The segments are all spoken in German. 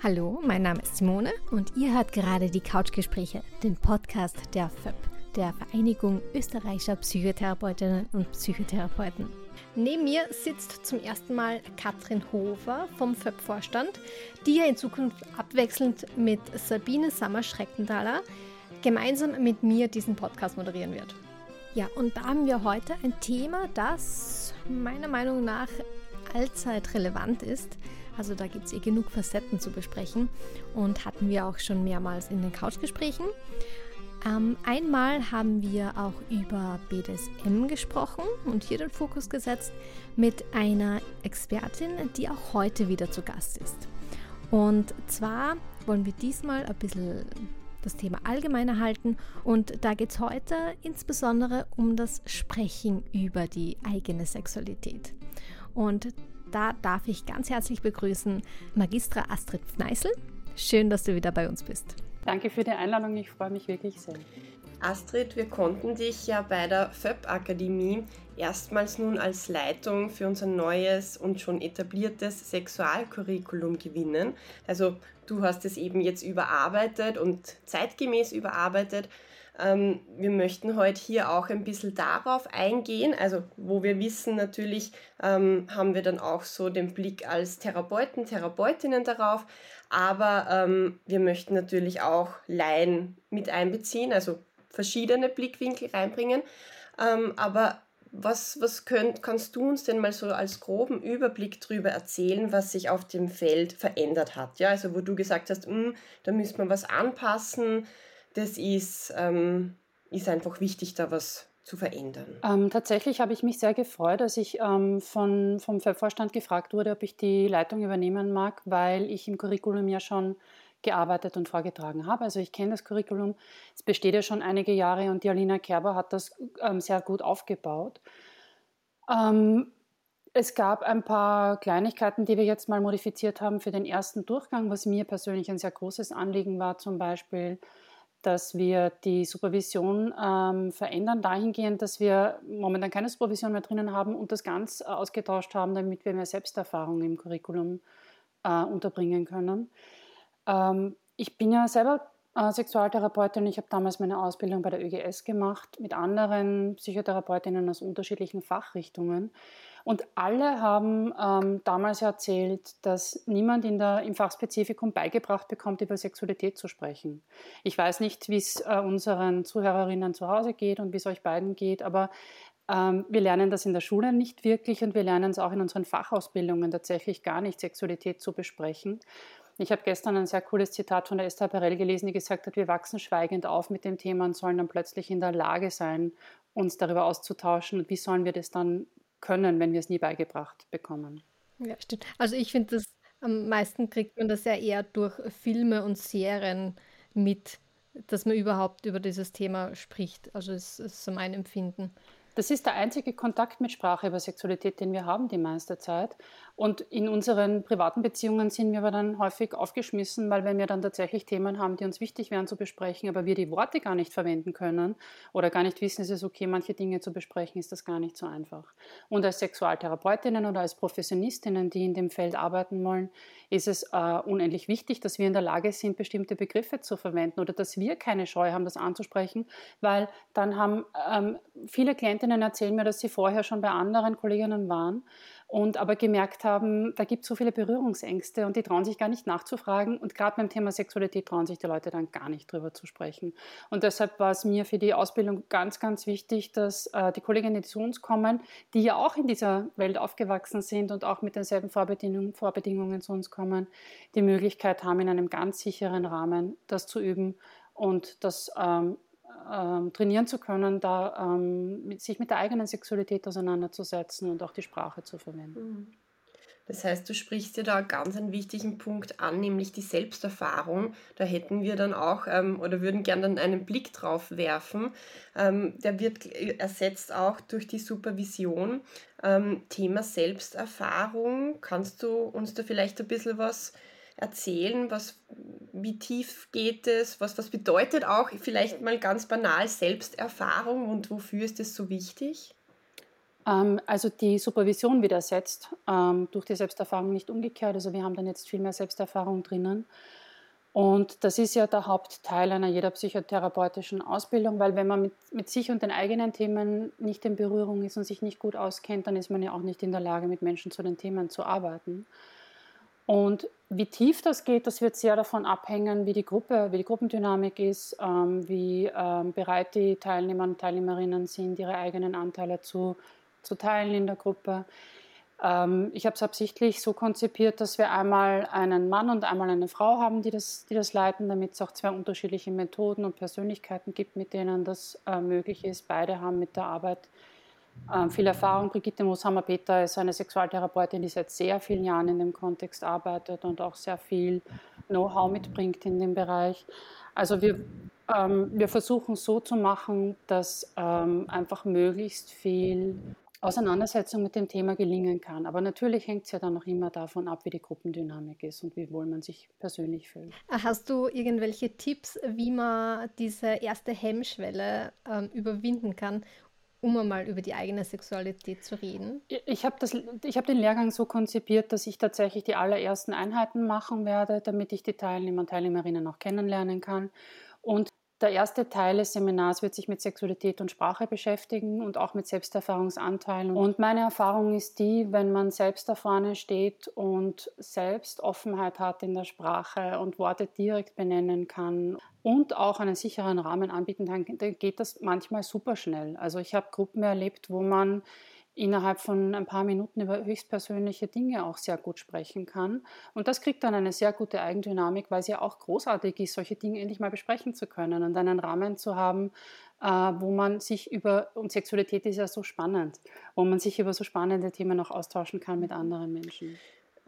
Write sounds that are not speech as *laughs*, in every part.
Hallo, mein Name ist Simone und ihr hört gerade die Couchgespräche, den Podcast der FÖP, der Vereinigung österreichischer Psychotherapeutinnen und Psychotherapeuten. Neben mir sitzt zum ersten Mal Katrin Hofer vom FÖP-Vorstand, die ja in Zukunft abwechselnd mit Sabine Sammer-Schreckenthaler gemeinsam mit mir diesen Podcast moderieren wird. Ja, und da haben wir heute ein Thema, das meiner Meinung nach allzeit relevant ist. Also da gibt es eh genug Facetten zu besprechen und hatten wir auch schon mehrmals in den Couchgesprächen. Ähm, einmal haben wir auch über BDSM gesprochen und hier den Fokus gesetzt mit einer Expertin, die auch heute wieder zu Gast ist. Und zwar wollen wir diesmal ein bisschen das Thema allgemeiner halten und da geht es heute insbesondere um das Sprechen über die eigene Sexualität. Und da darf ich ganz herzlich begrüßen Magistra Astrid Pfneißl. Schön, dass du wieder bei uns bist. Danke für die Einladung, ich freue mich wirklich sehr. Astrid, wir konnten dich ja bei der FÖP-Akademie erstmals nun als Leitung für unser neues und schon etabliertes Sexualcurriculum gewinnen. Also du hast es eben jetzt überarbeitet und zeitgemäß überarbeitet ähm, wir möchten heute hier auch ein bisschen darauf eingehen, also wo wir wissen, natürlich ähm, haben wir dann auch so den Blick als Therapeuten, Therapeutinnen darauf, aber ähm, wir möchten natürlich auch Laien mit einbeziehen, also verschiedene Blickwinkel reinbringen. Ähm, aber was, was könnt, kannst du uns denn mal so als groben Überblick darüber erzählen, was sich auf dem Feld verändert hat? Ja, also wo du gesagt hast, hm, da müsste man was anpassen, das ist, ähm, ist einfach wichtig, da was zu verändern. Ähm, tatsächlich habe ich mich sehr gefreut, als ich ähm, von, vom Vorstand gefragt wurde, ob ich die Leitung übernehmen mag, weil ich im Curriculum ja schon gearbeitet und vorgetragen habe. Also ich kenne das Curriculum, es besteht ja schon einige Jahre und die Alina Kerber hat das ähm, sehr gut aufgebaut. Ähm, es gab ein paar Kleinigkeiten, die wir jetzt mal modifiziert haben für den ersten Durchgang, was mir persönlich ein sehr großes Anliegen war, zum Beispiel dass wir die Supervision ähm, verändern, dahingehend, dass wir momentan keine Supervision mehr drinnen haben und das ganz äh, ausgetauscht haben, damit wir mehr Selbsterfahrung im Curriculum äh, unterbringen können. Ähm, ich bin ja selber äh, Sexualtherapeutin. Ich habe damals meine Ausbildung bei der ÖGS gemacht mit anderen Psychotherapeutinnen aus unterschiedlichen Fachrichtungen. Und alle haben ähm, damals erzählt, dass niemand in der, im Fachspezifikum beigebracht bekommt, über Sexualität zu sprechen. Ich weiß nicht, wie es äh, unseren Zuhörerinnen zu Hause geht und wie es euch beiden geht, aber ähm, wir lernen das in der Schule nicht wirklich und wir lernen es auch in unseren Fachausbildungen tatsächlich gar nicht, Sexualität zu besprechen. Ich habe gestern ein sehr cooles Zitat von der Esther Perel gelesen, die gesagt hat, wir wachsen schweigend auf mit dem Thema und sollen dann plötzlich in der Lage sein, uns darüber auszutauschen. Und wie sollen wir das dann können, wenn wir es nie beigebracht bekommen. Ja, stimmt. Also ich finde, das am meisten kriegt man das ja eher durch Filme und Serien mit, dass man überhaupt über dieses Thema spricht. Also es ist so mein Empfinden. Das ist der einzige Kontakt mit Sprache über Sexualität, den wir haben die meiste Zeit. Und in unseren privaten Beziehungen sind wir aber dann häufig aufgeschmissen, weil wenn wir dann tatsächlich Themen haben, die uns wichtig wären zu besprechen, aber wir die Worte gar nicht verwenden können oder gar nicht wissen, es ist okay, manche Dinge zu besprechen, ist das gar nicht so einfach. Und als Sexualtherapeutinnen oder als Professionistinnen, die in dem Feld arbeiten wollen, ist es äh, unendlich wichtig, dass wir in der Lage sind, bestimmte Begriffe zu verwenden oder dass wir keine Scheu haben, das anzusprechen, weil dann haben ähm, viele Klientinnen erzählen mir, dass sie vorher schon bei anderen Kolleginnen waren und aber gemerkt haben, da gibt es so viele Berührungsängste und die trauen sich gar nicht nachzufragen. Und gerade beim Thema Sexualität trauen sich die Leute dann gar nicht drüber zu sprechen. Und deshalb war es mir für die Ausbildung ganz, ganz wichtig, dass äh, die Kolleginnen, die zu uns kommen, die ja auch in dieser Welt aufgewachsen sind und auch mit denselben Vorbedingungen, Vorbedingungen zu uns kommen, die Möglichkeit haben, in einem ganz sicheren Rahmen das zu üben und das ähm, ähm, trainieren zu können, da ähm, sich mit der eigenen Sexualität auseinanderzusetzen und auch die Sprache zu verwenden. Mhm. Das heißt, du sprichst ja da ganz einen wichtigen Punkt an, nämlich die Selbsterfahrung. Da hätten wir dann auch ähm, oder würden gern dann einen Blick drauf werfen. Ähm, der wird ersetzt auch durch die Supervision. Ähm, Thema Selbsterfahrung. Kannst du uns da vielleicht ein bisschen was erzählen? Was, wie tief geht es? Was, was bedeutet auch vielleicht mal ganz banal Selbsterfahrung und wofür ist es so wichtig? Ähm, also die Supervision wird ersetzt ähm, durch die Selbsterfahrung, nicht umgekehrt. Also wir haben dann jetzt viel mehr Selbsterfahrung drinnen. Und das ist ja der Hauptteil einer jeder psychotherapeutischen Ausbildung, weil wenn man mit, mit sich und den eigenen Themen nicht in Berührung ist und sich nicht gut auskennt, dann ist man ja auch nicht in der Lage, mit Menschen zu den Themen zu arbeiten. Und wie tief das geht, das wird sehr davon abhängen, wie die Gruppe, wie die Gruppendynamik ist, ähm, wie ähm, bereit die Teilnehmer und Teilnehmerinnen sind, ihre eigenen Anteile zu, zu teilen in der Gruppe. Ähm, ich habe es absichtlich so konzipiert, dass wir einmal einen Mann und einmal eine Frau haben, die das, die das leiten, damit es auch zwei unterschiedliche Methoden und Persönlichkeiten gibt, mit denen das äh, möglich ist. Beide haben mit der Arbeit ähm, viel Erfahrung. Brigitte Mooshammer-Peter ist eine Sexualtherapeutin, die seit sehr vielen Jahren in dem Kontext arbeitet und auch sehr viel Know-how mitbringt in dem Bereich. Also wir, ähm, wir versuchen so zu machen, dass ähm, einfach möglichst viel Auseinandersetzung mit dem Thema gelingen kann. Aber natürlich hängt es ja dann noch immer davon ab, wie die Gruppendynamik ist und wie wohl man sich persönlich fühlt. Hast du irgendwelche Tipps, wie man diese erste Hemmschwelle ähm, überwinden kann, um einmal über die eigene Sexualität zu reden? Ich habe hab den Lehrgang so konzipiert, dass ich tatsächlich die allerersten Einheiten machen werde, damit ich die Teilnehmer und Teilnehmerinnen auch kennenlernen kann. Und der erste Teil des Seminars wird sich mit Sexualität und Sprache beschäftigen und auch mit Selbsterfahrungsanteilen. Und meine Erfahrung ist die, wenn man selbst da vorne steht und selbst Offenheit hat in der Sprache und Worte direkt benennen kann und auch einen sicheren Rahmen anbieten kann, dann geht das manchmal super schnell. Also ich habe Gruppen erlebt, wo man innerhalb von ein paar Minuten über höchstpersönliche Dinge auch sehr gut sprechen kann. Und das kriegt dann eine sehr gute Eigendynamik, weil es ja auch großartig ist, solche Dinge endlich mal besprechen zu können und einen Rahmen zu haben, äh, wo man sich über, und Sexualität ist ja so spannend, wo man sich über so spannende Themen auch austauschen kann mit anderen Menschen.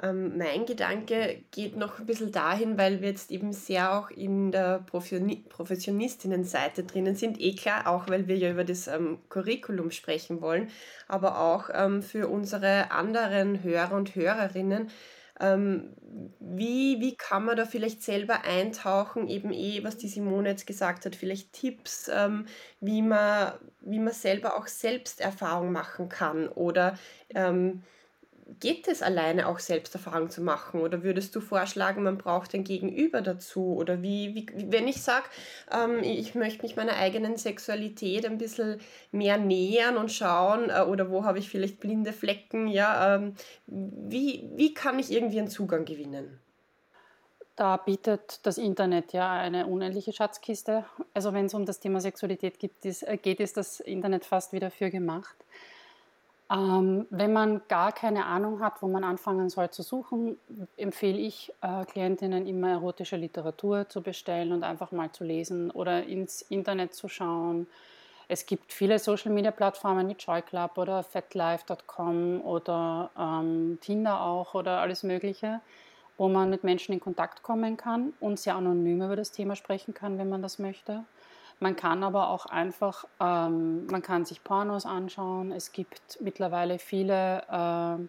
Ähm, mein Gedanke geht noch ein bisschen dahin, weil wir jetzt eben sehr auch in der Professionistinnenseite drinnen sind. Eh klar, auch weil wir ja über das ähm, Curriculum sprechen wollen, aber auch ähm, für unsere anderen Hörer und Hörerinnen. Ähm, wie, wie kann man da vielleicht selber eintauchen, eben eh, was die Simone jetzt gesagt hat, vielleicht Tipps, ähm, wie, man, wie man selber auch Selbsterfahrung machen kann oder ähm, geht es alleine auch Selbsterfahrung zu machen? Oder würdest du vorschlagen, man braucht ein Gegenüber dazu? Oder wie, wie wenn ich sage, ähm, ich möchte mich meiner eigenen Sexualität ein bisschen mehr nähern und schauen, äh, oder wo habe ich vielleicht blinde Flecken, ja, ähm, wie, wie kann ich irgendwie einen Zugang gewinnen? Da bietet das Internet ja eine unendliche Schatzkiste. Also wenn es um das Thema Sexualität äh, geht, ist das Internet fast wieder für gemacht. Ähm, wenn man gar keine Ahnung hat, wo man anfangen soll zu suchen, empfehle ich äh, Klientinnen immer erotische Literatur zu bestellen und einfach mal zu lesen oder ins Internet zu schauen. Es gibt viele Social-Media-Plattformen wie Joy Club oder fatlife.com oder ähm, Tinder auch oder alles Mögliche, wo man mit Menschen in Kontakt kommen kann und sehr anonym über das Thema sprechen kann, wenn man das möchte. Man kann aber auch einfach, ähm, man kann sich Pornos anschauen. Es gibt mittlerweile viele äh,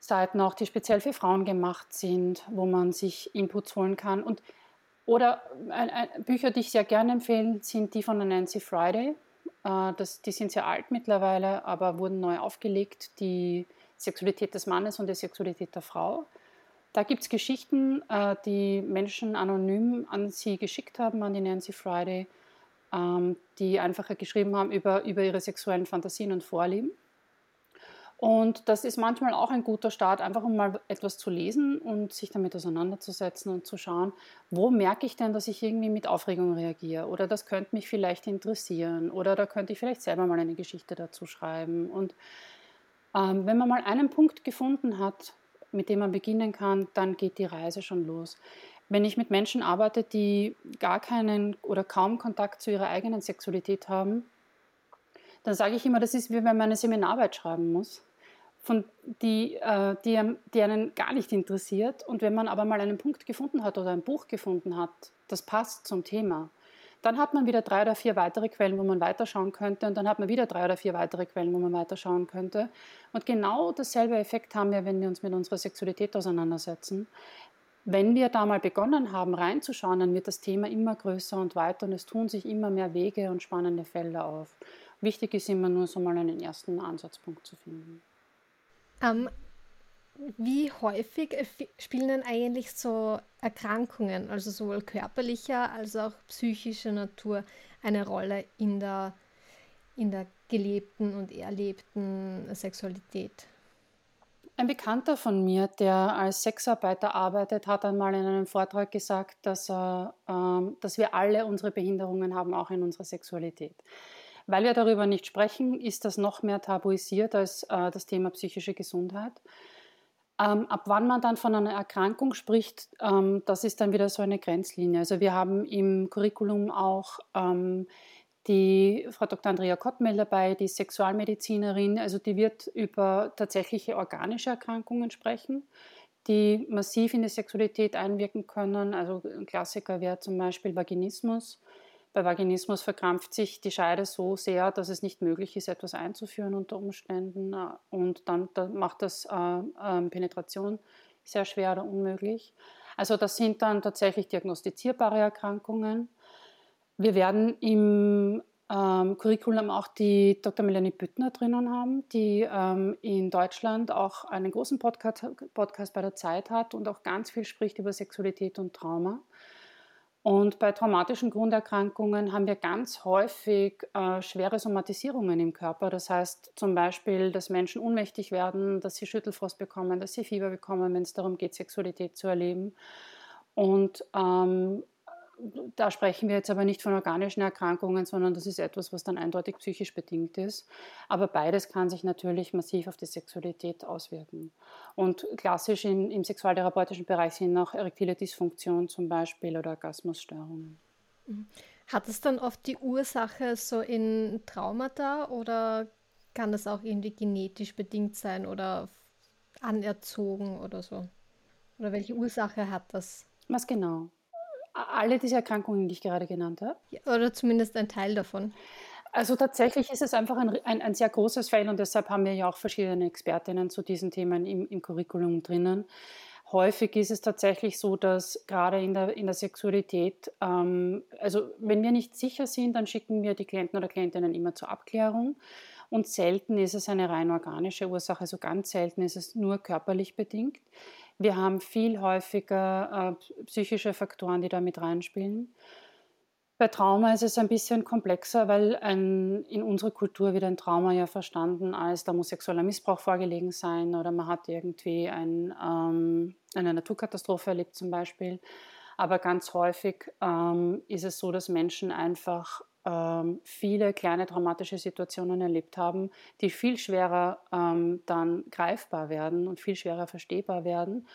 Seiten auch, die speziell für Frauen gemacht sind, wo man sich Inputs holen kann. Und, oder äh, äh, Bücher, die ich sehr gerne empfehle, sind die von Nancy Friday. Äh, das, die sind sehr alt mittlerweile, aber wurden neu aufgelegt. Die Sexualität des Mannes und die Sexualität der Frau. Da gibt es Geschichten, äh, die Menschen anonym an sie geschickt haben, an die Nancy Friday, ähm, die einfach geschrieben haben über, über ihre sexuellen Fantasien und Vorlieben. Und das ist manchmal auch ein guter Start, einfach um mal etwas zu lesen und sich damit auseinanderzusetzen und zu schauen, wo merke ich denn, dass ich irgendwie mit Aufregung reagiere oder das könnte mich vielleicht interessieren oder da könnte ich vielleicht selber mal eine Geschichte dazu schreiben. Und ähm, wenn man mal einen Punkt gefunden hat, mit dem man beginnen kann, dann geht die Reise schon los. Wenn ich mit Menschen arbeite, die gar keinen oder kaum Kontakt zu ihrer eigenen Sexualität haben, dann sage ich immer, das ist wie wenn man eine Seminararbeit schreiben muss, von die, äh, die, die einen gar nicht interessiert. Und wenn man aber mal einen Punkt gefunden hat oder ein Buch gefunden hat, das passt zum Thema, dann hat man wieder drei oder vier weitere Quellen, wo man weiterschauen könnte. Und dann hat man wieder drei oder vier weitere Quellen, wo man weiterschauen könnte. Und genau dasselbe Effekt haben wir, wenn wir uns mit unserer Sexualität auseinandersetzen. Wenn wir da mal begonnen haben, reinzuschauen, dann wird das Thema immer größer und weiter und es tun sich immer mehr Wege und spannende Felder auf. Wichtig ist immer nur so mal einen ersten Ansatzpunkt zu finden. Ähm, wie häufig spielen denn eigentlich so Erkrankungen, also sowohl körperlicher als auch psychischer Natur, eine Rolle in der, in der gelebten und erlebten Sexualität? Ein Bekannter von mir, der als Sexarbeiter arbeitet, hat einmal in einem Vortrag gesagt, dass, er, ähm, dass wir alle unsere Behinderungen haben, auch in unserer Sexualität. Weil wir darüber nicht sprechen, ist das noch mehr tabuisiert als äh, das Thema psychische Gesundheit. Ähm, ab wann man dann von einer Erkrankung spricht, ähm, das ist dann wieder so eine Grenzlinie. Also wir haben im Curriculum auch ähm, die Frau Dr. Andrea Kottmel dabei, die Sexualmedizinerin, also die wird über tatsächliche organische Erkrankungen sprechen, die massiv in die Sexualität einwirken können. Also ein Klassiker wäre zum Beispiel Vaginismus. Bei Vaginismus verkrampft sich die Scheide so sehr, dass es nicht möglich ist, etwas einzuführen unter Umständen. Äh, und dann, macht das äh, äh, Penetration sehr schwer oder unmöglich. Also das sind dann tatsächlich diagnostizierbare Erkrankungen. Wir werden im ähm, Curriculum auch die Dr. Melanie Büttner drinnen haben, die ähm, in Deutschland auch einen großen Podcast, Podcast bei der Zeit hat und auch ganz viel spricht über Sexualität und Trauma. Und bei traumatischen Grunderkrankungen haben wir ganz häufig äh, schwere Somatisierungen im Körper. Das heißt zum Beispiel, dass Menschen ohnmächtig werden, dass sie Schüttelfrost bekommen, dass sie Fieber bekommen, wenn es darum geht, Sexualität zu erleben. Und ähm, da sprechen wir jetzt aber nicht von organischen Erkrankungen, sondern das ist etwas, was dann eindeutig psychisch bedingt ist. Aber beides kann sich natürlich massiv auf die Sexualität auswirken. Und klassisch in, im sexualtherapeutischen Bereich sind auch erektile Dysfunktion zum Beispiel oder Orgasmusstörungen. Mhm. Hat es dann oft die Ursache so in Traumata oder kann das auch irgendwie genetisch bedingt sein oder anerzogen oder so? Oder welche Ursache hat das? Was genau? Alle diese Erkrankungen, die ich gerade genannt habe? Oder zumindest ein Teil davon. Also tatsächlich ist es einfach ein, ein, ein, sehr großes Feld und deshalb haben wir ja auch verschiedene Expertinnen zu diesen Themen im, im Curriculum drinnen. Häufig ist es tatsächlich so, dass gerade in der, in der Sexualität, ähm, also wenn wir nicht sicher sind, dann schicken wir die Klienten oder Klientinnen immer zur Abklärung. Und selten ist es eine rein organische Ursache, also ganz selten ist es nur körperlich bedingt. Wir haben viel häufiger äh, psychische Faktoren, die da mit reinspielen. Bei Trauma ist es ein bisschen komplexer, weil ein, in unserer Kultur wird ein Trauma ja verstanden als, da muss sexueller Missbrauch vorgelegen sein oder man hat irgendwie ein, ähm, eine Naturkatastrophe erlebt zum Beispiel. Aber ganz häufig ähm, ist es so, dass Menschen einfach ähm, viele kleine traumatische Situationen erlebt haben, die viel schwerer ähm, dann greifbar werden und viel schwerer verstehbar werden.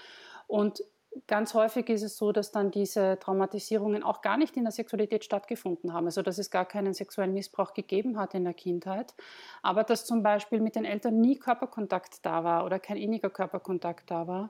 Und ganz häufig ist es so, dass dann diese Traumatisierungen auch gar nicht in der Sexualität stattgefunden haben. Also dass es gar keinen sexuellen Missbrauch gegeben hat in der Kindheit, aber dass zum Beispiel mit den Eltern nie Körperkontakt da war oder kein inniger Körperkontakt da war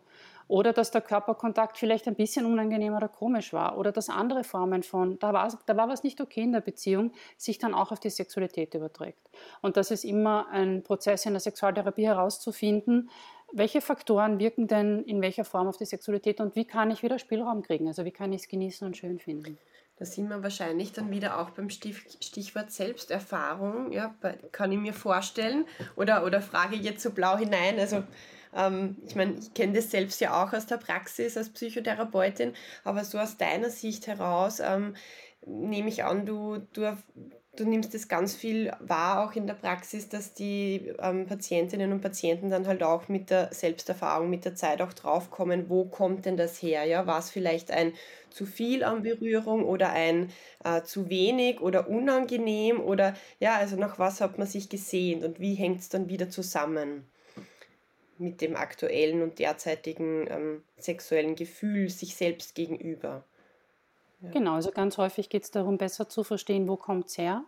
oder dass der Körperkontakt vielleicht ein bisschen unangenehm oder komisch war. Oder dass andere Formen von, da war, da war was nicht okay in der Beziehung, sich dann auch auf die Sexualität überträgt. Und das ist immer ein Prozess in der Sexualtherapie herauszufinden, welche Faktoren wirken denn in welcher Form auf die Sexualität und wie kann ich wieder Spielraum kriegen? Also wie kann ich es genießen und schön finden? Da sind wir wahrscheinlich dann wieder auch beim Stichwort Selbsterfahrung. Ja, kann ich mir vorstellen. Oder, oder frage jetzt so blau hinein. Also ähm, ich meine, ich kenne das selbst ja auch aus der Praxis als Psychotherapeutin, aber so aus deiner Sicht heraus ähm, nehme ich an, du, du, du nimmst das ganz viel wahr, auch in der Praxis, dass die ähm, Patientinnen und Patienten dann halt auch mit der Selbsterfahrung, mit der Zeit auch draufkommen, wo kommt denn das her? Ja? War es vielleicht ein zu viel an Berührung oder ein äh, zu wenig oder unangenehm oder ja, also nach was hat man sich gesehnt und wie hängt es dann wieder zusammen? Mit dem aktuellen und derzeitigen ähm, sexuellen Gefühl sich selbst gegenüber. Ja. Genau, also ganz häufig geht es darum, besser zu verstehen, wo kommt es her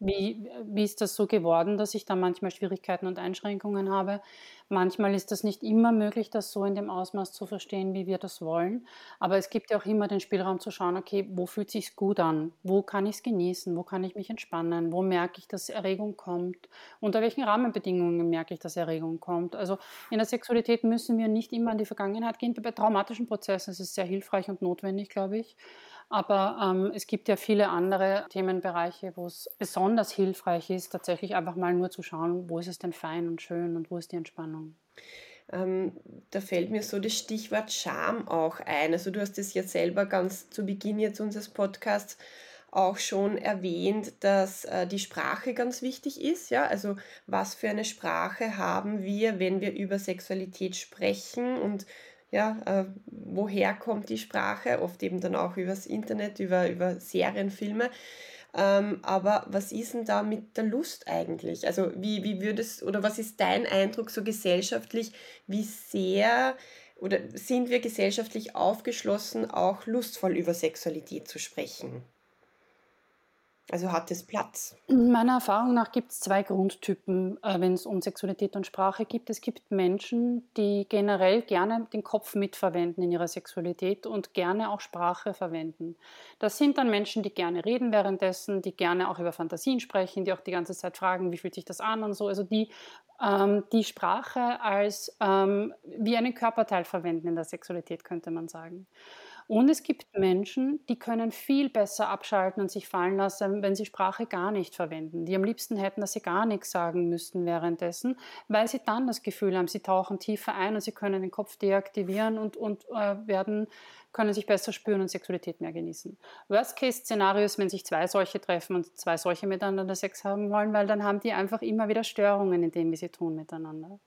wie, wie ist das so geworden, dass ich da manchmal Schwierigkeiten und Einschränkungen habe? Manchmal ist das nicht immer möglich, das so in dem Ausmaß zu verstehen, wie wir das wollen. Aber es gibt ja auch immer den Spielraum zu schauen, okay, wo fühlt sich gut an? Wo kann ich es genießen? Wo kann ich mich entspannen? Wo merke ich, dass Erregung kommt? Unter welchen Rahmenbedingungen merke ich, dass Erregung kommt? Also in der Sexualität müssen wir nicht immer an die Vergangenheit gehen. Bei traumatischen Prozessen ist es sehr hilfreich und notwendig, glaube ich. Aber ähm, es gibt ja viele andere Themenbereiche, wo es besonders hilfreich ist, tatsächlich einfach mal nur zu schauen, wo ist es denn fein und schön und wo ist die Entspannung. Ähm, da fällt mir so das Stichwort Scham auch ein. Also du hast es ja selber ganz zu Beginn jetzt unseres Podcasts auch schon erwähnt, dass äh, die Sprache ganz wichtig ist. Ja? Also was für eine Sprache haben wir, wenn wir über Sexualität sprechen und ja, äh, woher kommt die Sprache? Oft eben dann auch übers Internet, über, über Serien. Ähm, aber was ist denn da mit der Lust eigentlich? Also wie, wie würdest oder was ist dein Eindruck so gesellschaftlich, wie sehr oder sind wir gesellschaftlich aufgeschlossen, auch lustvoll über Sexualität zu sprechen? Also hat es Platz? Meiner Erfahrung nach gibt es zwei Grundtypen, äh, wenn es um Sexualität und Sprache geht. Es gibt Menschen, die generell gerne den Kopf mitverwenden in ihrer Sexualität und gerne auch Sprache verwenden. Das sind dann Menschen, die gerne reden währenddessen, die gerne auch über Fantasien sprechen, die auch die ganze Zeit fragen, wie fühlt sich das an und so. Also die ähm, die Sprache als ähm, wie einen Körperteil verwenden in der Sexualität, könnte man sagen. Und es gibt Menschen, die können viel besser abschalten und sich fallen lassen, wenn sie Sprache gar nicht verwenden. Die am liebsten hätten, dass sie gar nichts sagen müssten währenddessen, weil sie dann das Gefühl haben, sie tauchen tiefer ein und sie können den Kopf deaktivieren und, und äh, werden, können sich besser spüren und Sexualität mehr genießen. Worst-Case-Szenario ist, wenn sich zwei solche treffen und zwei solche miteinander Sex haben wollen, weil dann haben die einfach immer wieder Störungen in dem, wie sie tun miteinander.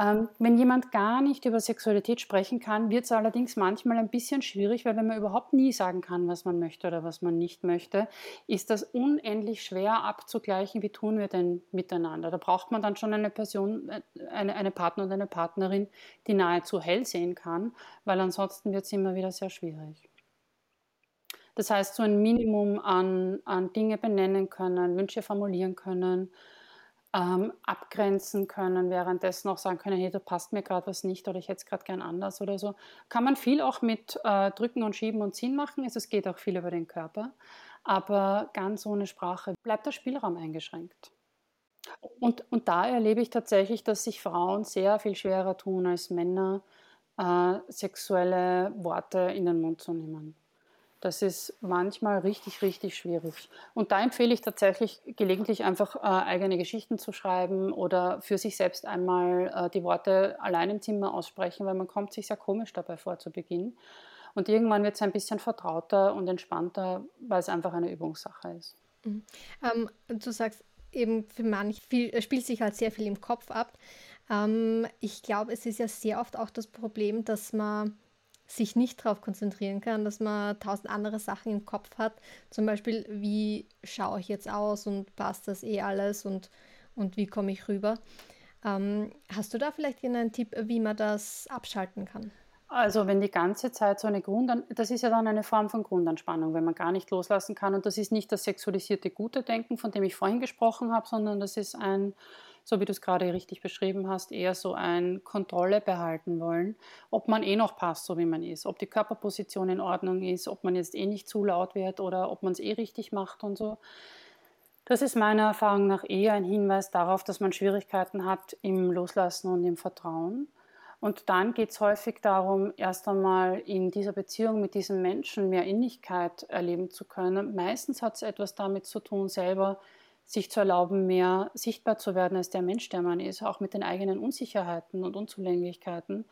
Ähm, wenn jemand gar nicht über Sexualität sprechen kann, wird es allerdings manchmal ein bisschen schwierig, weil wenn man überhaupt nie sagen kann, was man möchte oder was man nicht möchte, ist das unendlich schwer abzugleichen, wie tun wir denn miteinander. Da braucht man dann schon eine Person, äh, eine, eine Partner und eine Partnerin, die nahezu hell sehen kann, weil ansonsten wird es immer wieder sehr schwierig. Das heißt, so ein Minimum an, an Dinge benennen können, Wünsche formulieren können, ähm, abgrenzen können, währenddessen auch sagen können, hey, da passt mir gerade was nicht oder ich hätte es gerade gern anders oder so. Kann man viel auch mit äh, Drücken und Schieben und Ziehen machen. Es geht auch viel über den Körper. Aber ganz ohne Sprache bleibt der Spielraum eingeschränkt. Und, und da erlebe ich tatsächlich, dass sich Frauen sehr viel schwerer tun als Männer, äh, sexuelle Worte in den Mund zu nehmen. Das ist manchmal richtig, richtig schwierig. Und da empfehle ich tatsächlich gelegentlich einfach äh, eigene Geschichten zu schreiben oder für sich selbst einmal äh, die Worte allein im Zimmer aussprechen, weil man kommt sich sehr komisch dabei vor zu Beginn. Und irgendwann wird es ein bisschen vertrauter und entspannter, weil es einfach eine Übungssache ist. Mhm. Ähm, du sagst eben, für manche viel, spielt sich halt sehr viel im Kopf ab. Ähm, ich glaube, es ist ja sehr oft auch das Problem, dass man sich nicht darauf konzentrieren kann, dass man tausend andere Sachen im Kopf hat. Zum Beispiel, wie schaue ich jetzt aus und passt das eh alles und, und wie komme ich rüber. Ähm, hast du da vielleicht einen Tipp, wie man das abschalten kann? Also wenn die ganze Zeit so eine Grund, das ist ja dann eine Form von Grundanspannung, wenn man gar nicht loslassen kann. Und das ist nicht das sexualisierte Gute Denken, von dem ich vorhin gesprochen habe, sondern das ist ein so wie du es gerade richtig beschrieben hast, eher so ein Kontrolle behalten wollen, ob man eh noch passt, so wie man ist, ob die Körperposition in Ordnung ist, ob man jetzt eh nicht zu laut wird oder ob man es eh richtig macht und so. Das ist meiner Erfahrung nach eher ein Hinweis darauf, dass man Schwierigkeiten hat im Loslassen und im Vertrauen. Und dann geht es häufig darum, erst einmal in dieser Beziehung mit diesem Menschen mehr Innigkeit erleben zu können. Meistens hat es etwas damit zu tun, selber sich zu erlauben, mehr sichtbar zu werden als der Mensch, der man ist, auch mit den eigenen Unsicherheiten und Unzulänglichkeiten.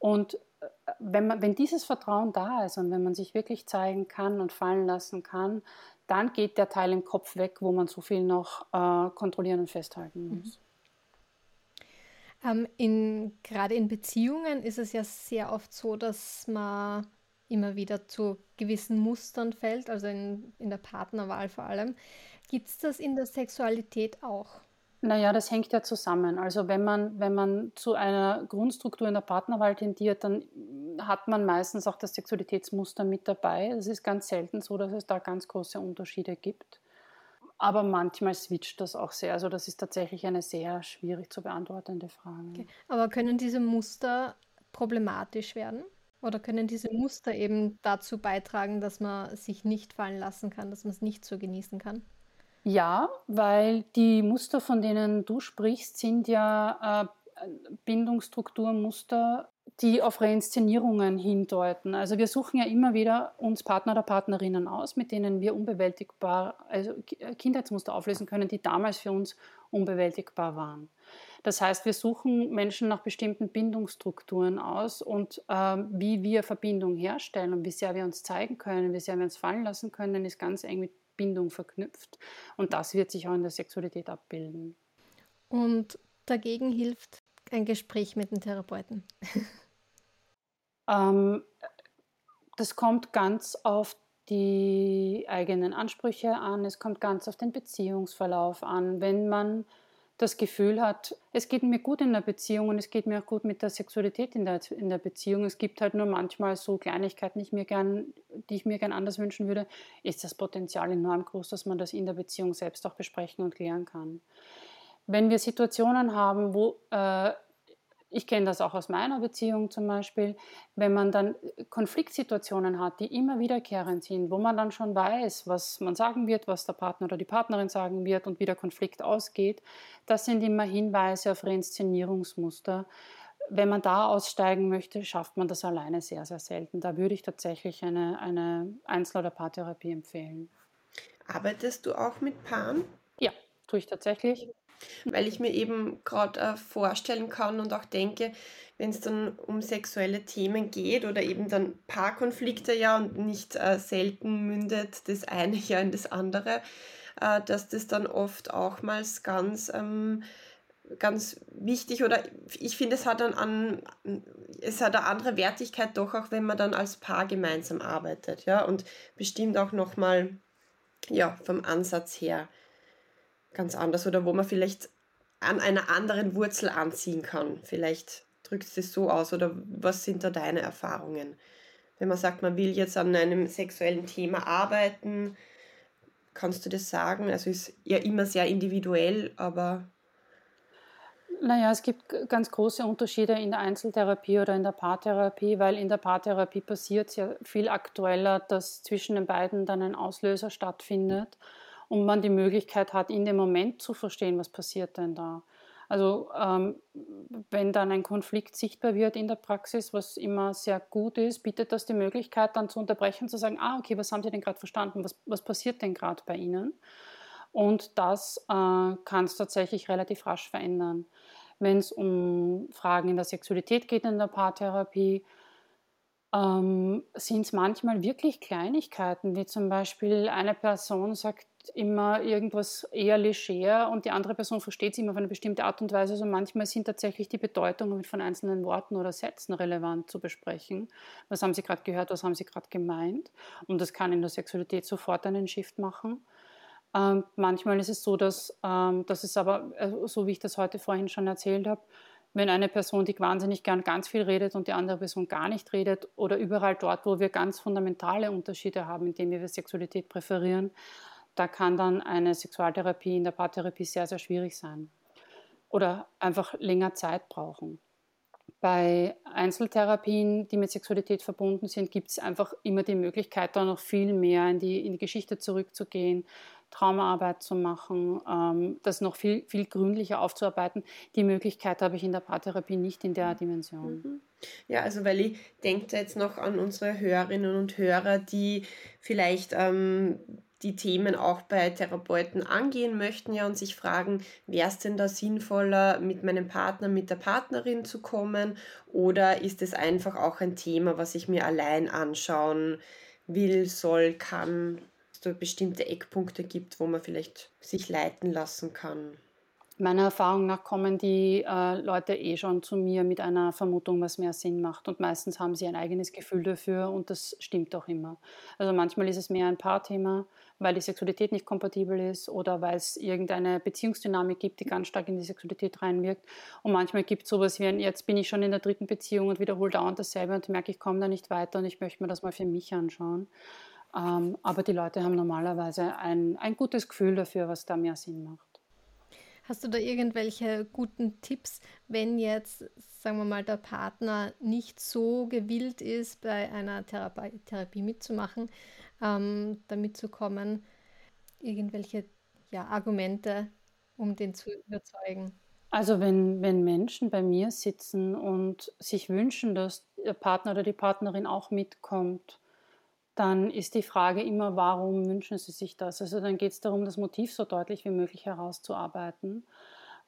Und äh, wenn, man, wenn dieses Vertrauen da ist und wenn man sich wirklich zeigen kann und fallen lassen kann, dann geht der Teil im Kopf weg, wo man so viel noch äh, kontrollieren und festhalten mhm. muss. Ähm, in, gerade in Beziehungen ist es ja sehr oft so, dass man immer wieder zu gewissen Mustern fällt, also in, in der Partnerwahl vor allem. Gibt es das in der Sexualität auch? Naja, das hängt ja zusammen. Also wenn man, wenn man zu einer Grundstruktur in der Partnerwahl tendiert, dann hat man meistens auch das Sexualitätsmuster mit dabei. Es ist ganz selten so, dass es da ganz große Unterschiede gibt. Aber manchmal switcht das auch sehr. Also das ist tatsächlich eine sehr schwierig zu beantwortende Frage. Okay. Aber können diese Muster problematisch werden? Oder können diese Muster eben dazu beitragen, dass man sich nicht fallen lassen kann, dass man es nicht so genießen kann? Ja, weil die Muster, von denen du sprichst, sind ja äh, Bindungsstrukturmuster, die auf Reinszenierungen hindeuten. Also wir suchen ja immer wieder uns Partner oder Partnerinnen aus, mit denen wir unbewältigbar, also Kindheitsmuster auflösen können, die damals für uns unbewältigbar waren. Das heißt, wir suchen Menschen nach bestimmten Bindungsstrukturen aus und äh, wie wir Verbindung herstellen und wie sehr wir uns zeigen können, wie sehr wir uns fallen lassen können, ist ganz eng mit Bindung verknüpft. Und das wird sich auch in der Sexualität abbilden. Und dagegen hilft ein Gespräch mit dem Therapeuten. *laughs* ähm, das kommt ganz auf die eigenen Ansprüche an, es kommt ganz auf den Beziehungsverlauf an. Wenn man das Gefühl hat, es geht mir gut in der Beziehung und es geht mir auch gut mit der Sexualität in der, in der Beziehung. Es gibt halt nur manchmal so Kleinigkeiten, die ich, mir gern, die ich mir gern anders wünschen würde, ist das Potenzial enorm groß, dass man das in der Beziehung selbst auch besprechen und klären kann. Wenn wir Situationen haben, wo äh, ich kenne das auch aus meiner Beziehung zum Beispiel, wenn man dann Konfliktsituationen hat, die immer wiederkehrend sind, wo man dann schon weiß, was man sagen wird, was der Partner oder die Partnerin sagen wird und wie der Konflikt ausgeht, das sind immer Hinweise auf Reinszenierungsmuster. Wenn man da aussteigen möchte, schafft man das alleine sehr, sehr selten. Da würde ich tatsächlich eine, eine Einzel- oder Paartherapie empfehlen. Arbeitest du auch mit Paaren? Ja, tue ich tatsächlich weil ich mir eben gerade äh, vorstellen kann und auch denke, wenn es dann um sexuelle Themen geht oder eben dann Paarkonflikte ja und nicht äh, selten mündet das eine *laughs* ja in das andere, äh, dass das dann oft auch mal ganz ähm, ganz wichtig oder ich finde es hat dann an es hat eine andere Wertigkeit doch auch wenn man dann als Paar gemeinsam arbeitet ja und bestimmt auch noch mal ja vom Ansatz her ganz anders oder wo man vielleicht an einer anderen Wurzel anziehen kann. Vielleicht drückt es das so aus oder was sind da deine Erfahrungen? Wenn man sagt, man will jetzt an einem sexuellen Thema arbeiten, kannst du das sagen? Also ist ja immer sehr individuell, aber naja, es gibt ganz große Unterschiede in der Einzeltherapie oder in der Paartherapie, weil in der Paartherapie passiert es ja viel aktueller, dass zwischen den beiden dann ein Auslöser stattfindet und man die Möglichkeit hat, in dem Moment zu verstehen, was passiert denn da. Also ähm, wenn dann ein Konflikt sichtbar wird in der Praxis, was immer sehr gut ist, bietet das die Möglichkeit, dann zu unterbrechen, zu sagen, ah, okay, was haben Sie denn gerade verstanden, was, was passiert denn gerade bei Ihnen? Und das äh, kann es tatsächlich relativ rasch verändern. Wenn es um Fragen in der Sexualität geht in der Paartherapie, ähm, sind es manchmal wirklich Kleinigkeiten, wie zum Beispiel eine Person sagt, immer irgendwas eher leger und die andere Person versteht es immer auf eine bestimmte Art und Weise. Also manchmal sind tatsächlich die Bedeutungen von einzelnen Worten oder Sätzen relevant zu besprechen. Was haben Sie gerade gehört, was haben Sie gerade gemeint? Und das kann in der Sexualität sofort einen Shift machen. Ähm, manchmal ist es so, dass, ähm, dass es aber, also so wie ich das heute vorhin schon erzählt habe, wenn eine Person, die wahnsinnig gern ganz viel redet und die andere Person gar nicht redet oder überall dort, wo wir ganz fundamentale Unterschiede haben, indem wir Sexualität präferieren, da kann dann eine Sexualtherapie in der Paartherapie sehr, sehr schwierig sein oder einfach länger Zeit brauchen. Bei Einzeltherapien, die mit Sexualität verbunden sind, gibt es einfach immer die Möglichkeit, da noch viel mehr in die, in die Geschichte zurückzugehen, Traumaarbeit zu machen, ähm, das noch viel, viel gründlicher aufzuarbeiten. Die Möglichkeit habe ich in der Paartherapie nicht in der Dimension. Mhm. Ja, also weil ich denke jetzt noch an unsere Hörerinnen und Hörer, die vielleicht ähm, die Themen auch bei Therapeuten angehen möchten ja und sich fragen, wäre es denn da sinnvoller, mit meinem Partner, mit der Partnerin zu kommen oder ist es einfach auch ein Thema, was ich mir allein anschauen will, soll, kann, es da bestimmte Eckpunkte gibt, wo man vielleicht sich leiten lassen kann? Meiner Erfahrung nach kommen die äh, Leute eh schon zu mir mit einer Vermutung, was mehr Sinn macht. Und meistens haben sie ein eigenes Gefühl dafür und das stimmt auch immer. Also manchmal ist es mehr ein Paarthema, weil die Sexualität nicht kompatibel ist oder weil es irgendeine Beziehungsdynamik gibt, die ganz stark in die Sexualität reinwirkt. Und manchmal gibt es sowas wie ein, jetzt bin ich schon in der dritten Beziehung und wiederhole dauernd dasselbe und merke, ich komme da nicht weiter und ich möchte mir das mal für mich anschauen. Ähm, aber die Leute haben normalerweise ein, ein gutes Gefühl dafür, was da mehr Sinn macht. Hast du da irgendwelche guten Tipps, wenn jetzt, sagen wir mal, der Partner nicht so gewillt ist, bei einer Therapie, Therapie mitzumachen, ähm, damit zu kommen? Irgendwelche ja, Argumente, um den zu überzeugen? Also wenn, wenn Menschen bei mir sitzen und sich wünschen, dass der Partner oder die Partnerin auch mitkommt, dann ist die Frage immer, warum wünschen sie sich das? Also dann geht es darum, das Motiv so deutlich wie möglich herauszuarbeiten.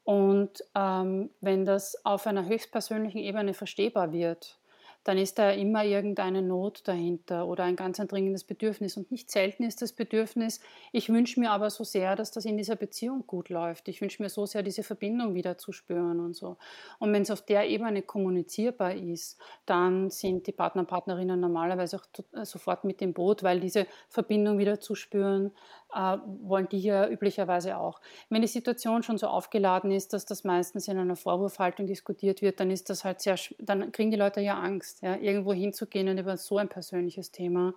Und ähm, wenn das auf einer höchstpersönlichen Ebene verstehbar wird, dann ist da immer irgendeine Not dahinter oder ein ganz ein dringendes Bedürfnis. Und nicht selten ist das Bedürfnis, ich wünsche mir aber so sehr, dass das in dieser Beziehung gut läuft. Ich wünsche mir so sehr, diese Verbindung wieder zu spüren und so. Und wenn es auf der Ebene kommunizierbar ist, dann sind die Partner Partnerinnen normalerweise auch sofort mit dem Boot, weil diese Verbindung wieder zu spüren, äh, wollen die ja üblicherweise auch. Wenn die Situation schon so aufgeladen ist, dass das meistens in einer Vorwurfhaltung diskutiert wird, dann ist das halt sehr, dann kriegen die Leute ja Angst, ja, irgendwo hinzugehen und über so ein persönliches Thema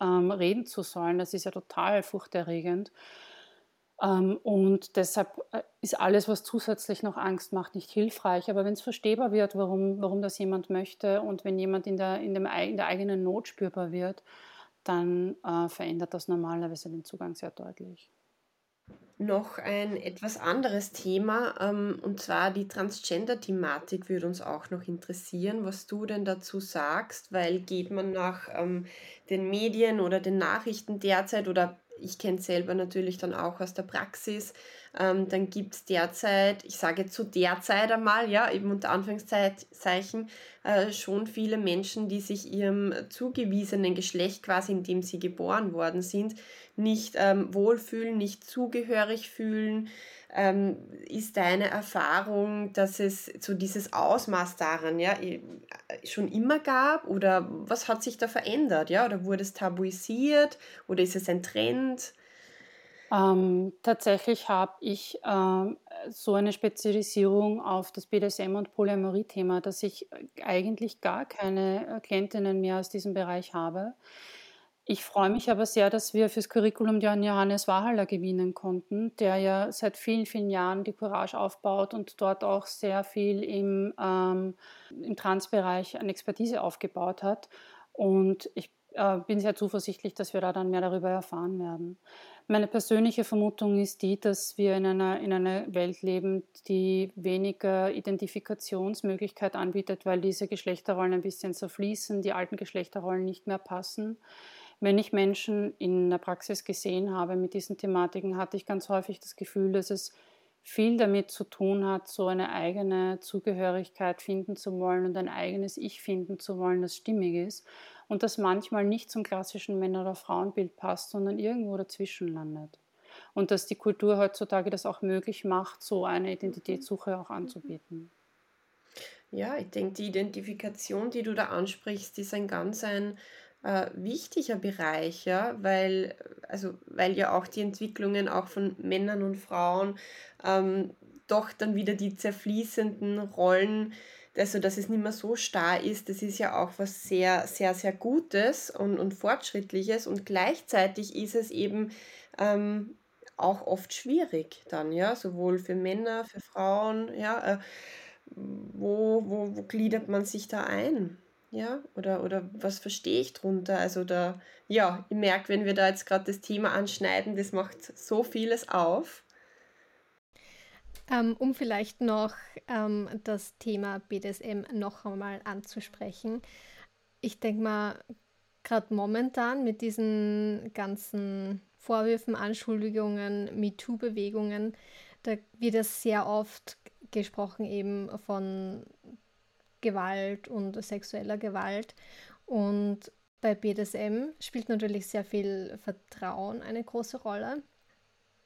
ähm, reden zu sollen. Das ist ja total furchterregend. Ähm, und deshalb äh, ist alles, was zusätzlich noch Angst macht, nicht hilfreich. Aber wenn es verstehbar wird, warum, warum das jemand möchte und wenn jemand in der, in, dem, in der eigenen Not spürbar wird, dann äh, verändert das normalerweise den Zugang sehr deutlich. Noch ein etwas anderes Thema, ähm, und zwar die Transgender-Thematik würde uns auch noch interessieren, was du denn dazu sagst, weil geht man nach ähm, den Medien oder den Nachrichten derzeit oder ich kenne es selber natürlich dann auch aus der Praxis, ähm, dann gibt es derzeit, ich sage zu der Zeit einmal, ja, eben unter Anführungszeichen, äh, schon viele Menschen, die sich ihrem zugewiesenen Geschlecht, quasi in dem sie geboren worden sind, nicht ähm, wohlfühlen, nicht zugehörig fühlen. Ähm, ist deine Erfahrung, dass es so dieses Ausmaß daran ja, schon immer gab oder was hat sich da verändert? Ja? Oder wurde es tabuisiert oder ist es ein Trend? Ähm, tatsächlich habe ich ähm, so eine Spezialisierung auf das BDSM- und Polyamorie-Thema, dass ich eigentlich gar keine äh, Klientinnen mehr aus diesem Bereich habe. Ich freue mich aber sehr, dass wir fürs Curriculum Johannes Wahaler gewinnen konnten, der ja seit vielen, vielen Jahren die Courage aufbaut und dort auch sehr viel im, ähm, im Transbereich an Expertise aufgebaut hat. Und ich äh, bin sehr zuversichtlich, dass wir da dann mehr darüber erfahren werden. Meine persönliche Vermutung ist die, dass wir in einer, in einer Welt leben, die weniger Identifikationsmöglichkeit anbietet, weil diese Geschlechterrollen ein bisschen zerfließen, die alten Geschlechterrollen nicht mehr passen. Wenn ich Menschen in der Praxis gesehen habe mit diesen Thematiken, hatte ich ganz häufig das Gefühl, dass es viel damit zu tun hat, so eine eigene Zugehörigkeit finden zu wollen und ein eigenes Ich finden zu wollen, das stimmig ist und das manchmal nicht zum klassischen Männer- oder Frauenbild passt, sondern irgendwo dazwischen landet. Und dass die Kultur heutzutage das auch möglich macht, so eine Identitätssuche auch anzubieten. Ja, ich denke, die Identifikation, die du da ansprichst, ist ein ganz ein äh, wichtiger Bereich, ja, weil, also, weil ja auch die Entwicklungen auch von Männern und Frauen ähm, doch dann wieder die zerfließenden Rollen, also dass es nicht mehr so starr ist, das ist ja auch was sehr, sehr, sehr Gutes und, und Fortschrittliches und gleichzeitig ist es eben ähm, auch oft schwierig dann, ja, sowohl für Männer, für Frauen, ja, äh, wo, wo, wo gliedert man sich da ein? Ja, oder, oder was verstehe ich drunter? Also da, ja, ich merke, wenn wir da jetzt gerade das Thema anschneiden, das macht so vieles auf. Ähm, um vielleicht noch ähm, das Thema BDSM noch einmal anzusprechen. Ich denke mal, gerade momentan mit diesen ganzen Vorwürfen, Anschuldigungen, MeToo-Bewegungen, da wird es sehr oft gesprochen eben von Gewalt und sexueller Gewalt. Und bei BDSM spielt natürlich sehr viel Vertrauen eine große Rolle.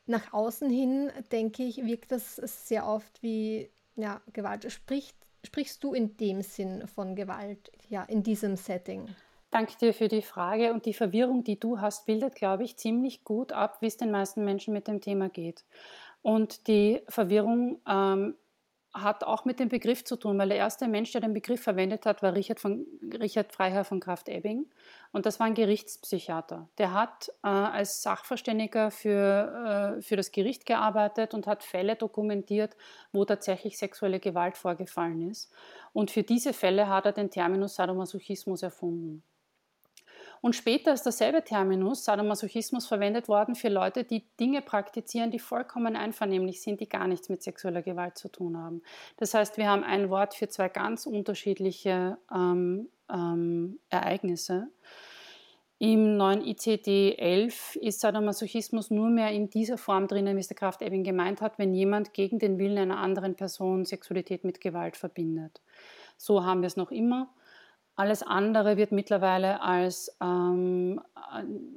Nach außen hin, denke ich, wirkt das sehr oft wie ja, Gewalt. Spricht, sprichst du in dem Sinn von Gewalt, ja, in diesem Setting? Danke dir für die Frage und die Verwirrung, die du hast, bildet, glaube ich, ziemlich gut ab, wie es den meisten Menschen mit dem Thema geht. Und die Verwirrung ähm, hat auch mit dem Begriff zu tun, weil der erste Mensch, der den Begriff verwendet hat, war Richard, von, Richard Freiherr von Kraft-Ebing. Und das war ein Gerichtspsychiater. Der hat äh, als Sachverständiger für, äh, für das Gericht gearbeitet und hat Fälle dokumentiert, wo tatsächlich sexuelle Gewalt vorgefallen ist. Und für diese Fälle hat er den Terminus Sadomasochismus erfunden. Und später ist derselbe Terminus, Sadomasochismus, verwendet worden für Leute, die Dinge praktizieren, die vollkommen einvernehmlich sind, die gar nichts mit sexueller Gewalt zu tun haben. Das heißt, wir haben ein Wort für zwei ganz unterschiedliche ähm, ähm, Ereignisse. Im neuen ICD-11 ist Sadomasochismus nur mehr in dieser Form drinnen, wie es der Kraft Ebing gemeint hat, wenn jemand gegen den Willen einer anderen Person Sexualität mit Gewalt verbindet. So haben wir es noch immer. Alles andere wird mittlerweile als ähm,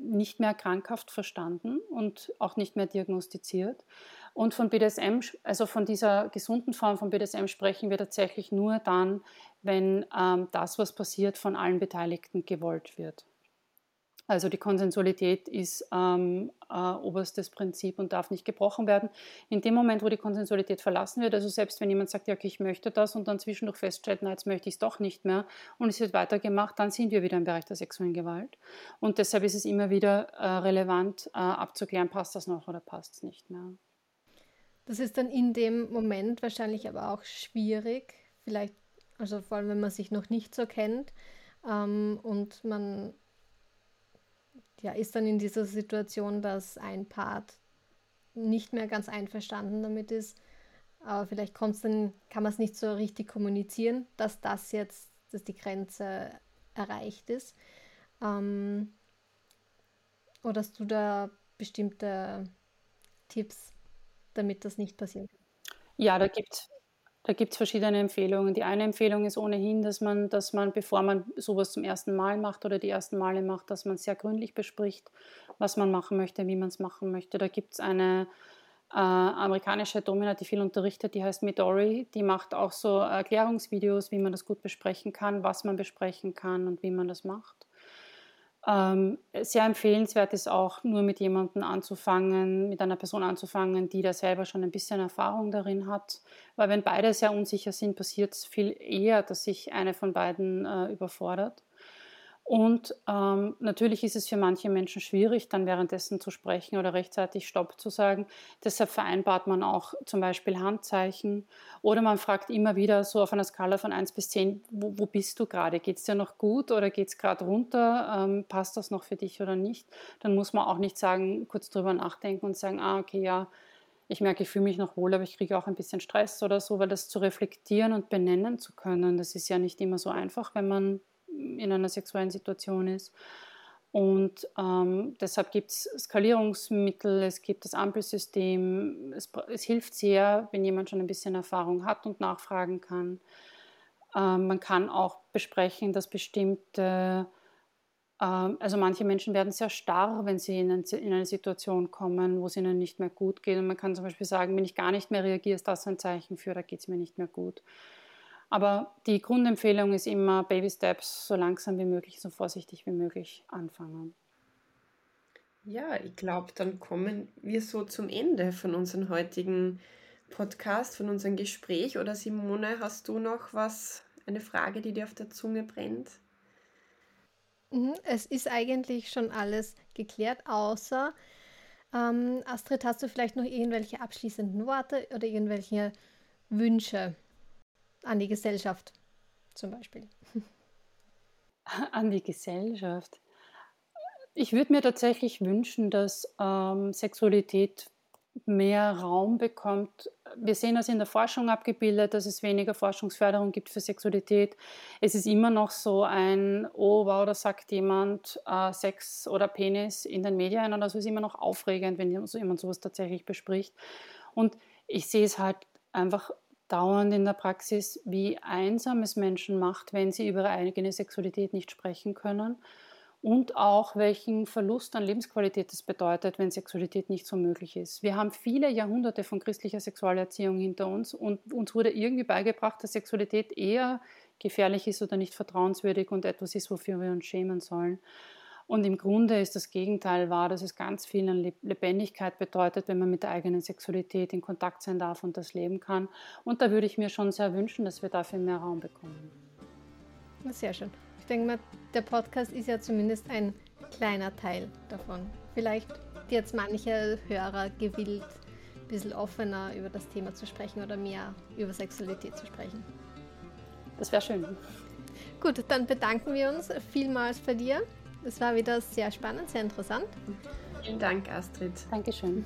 nicht mehr krankhaft verstanden und auch nicht mehr diagnostiziert. Und von BDSM, also von dieser gesunden Form von BDSM sprechen wir tatsächlich nur dann, wenn ähm, das, was passiert, von allen Beteiligten gewollt wird. Also die Konsensualität ist ähm, äh, oberstes Prinzip und darf nicht gebrochen werden. In dem Moment, wo die Konsensualität verlassen wird, also selbst wenn jemand sagt, ja, okay, ich möchte das und dann zwischendurch feststellt, na, jetzt möchte ich es doch nicht mehr und es wird weitergemacht, dann sind wir wieder im Bereich der sexuellen Gewalt. Und deshalb ist es immer wieder äh, relevant äh, abzuklären, passt das noch oder passt es nicht mehr. Das ist dann in dem Moment wahrscheinlich aber auch schwierig, vielleicht, also vor allem wenn man sich noch nicht so kennt ähm, und man ja, ist dann in dieser Situation, dass ein Part nicht mehr ganz einverstanden damit ist, aber vielleicht kommt's dann, kann man es nicht so richtig kommunizieren, dass das jetzt, dass die Grenze erreicht ist. Ähm, oder hast du da bestimmte Tipps, damit das nicht passiert? Ja, da gibt es da gibt es verschiedene Empfehlungen. Die eine Empfehlung ist ohnehin, dass man, dass man, bevor man sowas zum ersten Mal macht oder die ersten Male macht, dass man sehr gründlich bespricht, was man machen möchte, wie man es machen möchte. Da gibt es eine äh, amerikanische Domina, die viel unterrichtet, die heißt Midori. Die macht auch so Erklärungsvideos, wie man das gut besprechen kann, was man besprechen kann und wie man das macht. Ähm, sehr empfehlenswert ist auch, nur mit jemandem anzufangen, mit einer Person anzufangen, die da selber schon ein bisschen Erfahrung darin hat. Weil wenn beide sehr unsicher sind, passiert es viel eher, dass sich eine von beiden äh, überfordert. Und ähm, natürlich ist es für manche Menschen schwierig, dann währenddessen zu sprechen oder rechtzeitig Stopp zu sagen. Deshalb vereinbart man auch zum Beispiel Handzeichen oder man fragt immer wieder so auf einer Skala von 1 bis 10, wo, wo bist du gerade? Geht es dir noch gut oder geht es gerade runter? Ähm, passt das noch für dich oder nicht? Dann muss man auch nicht sagen, kurz drüber nachdenken und sagen, ah, okay, ja, ich merke, ich fühle mich noch wohl, aber ich kriege auch ein bisschen Stress oder so, weil das zu reflektieren und benennen zu können, das ist ja nicht immer so einfach, wenn man in einer sexuellen Situation ist. Und ähm, deshalb gibt es Skalierungsmittel, es gibt das Ampelsystem. Es, es, hilft sehr, wenn jemand schon ein bisschen Erfahrung hat und nachfragen kann. Ähm, man kann auch besprechen, dass bestimmte, ähm, also manche Menschen werden sehr starr, wenn sie in, ein, in, eine Situation kommen, wo es ihnen nicht mehr gut geht. Und man kann zum Beispiel sagen, wenn ich gar nicht mehr reagiere, ist das ein Zeichen für, da geht es mir nicht mehr gut. Aber die Grundempfehlung ist immer Baby Steps, so langsam wie möglich, so vorsichtig wie möglich anfangen. Ja, ich glaube, dann kommen wir so zum Ende von unserem heutigen Podcast, von unserem Gespräch. Oder Simone, hast du noch was, eine Frage, die dir auf der Zunge brennt? Mhm, es ist eigentlich schon alles geklärt, außer ähm, Astrid, hast du vielleicht noch irgendwelche abschließenden Worte oder irgendwelche Wünsche? An die Gesellschaft zum Beispiel? An die Gesellschaft. Ich würde mir tatsächlich wünschen, dass ähm, Sexualität mehr Raum bekommt. Wir sehen das in der Forschung abgebildet, dass es weniger Forschungsförderung gibt für Sexualität. Es ist immer noch so ein, oh wow, da sagt jemand äh, Sex oder Penis in den Medien und das ist immer noch aufregend, wenn jemand sowas tatsächlich bespricht. Und ich sehe es halt einfach dauernd in der Praxis, wie einsam es Menschen macht, wenn sie über ihre eigene Sexualität nicht sprechen können und auch welchen Verlust an Lebensqualität es bedeutet, wenn Sexualität nicht so möglich ist. Wir haben viele Jahrhunderte von christlicher Sexualerziehung hinter uns und uns wurde irgendwie beigebracht, dass Sexualität eher gefährlich ist oder nicht vertrauenswürdig und etwas ist, wofür wir uns schämen sollen. Und im Grunde ist das Gegenteil wahr, dass es ganz viel an Lebendigkeit bedeutet, wenn man mit der eigenen Sexualität in Kontakt sein darf und das leben kann. Und da würde ich mir schon sehr wünschen, dass wir dafür mehr Raum bekommen. Sehr schön. Ich denke mal, der Podcast ist ja zumindest ein kleiner Teil davon. Vielleicht jetzt manche Hörer gewillt, ein bisschen offener über das Thema zu sprechen oder mehr über Sexualität zu sprechen. Das wäre schön. Gut, dann bedanken wir uns vielmals bei dir Es war wieder sehr spannend, sehr interessant. Vielen Dank, Astrid. Dankeschön.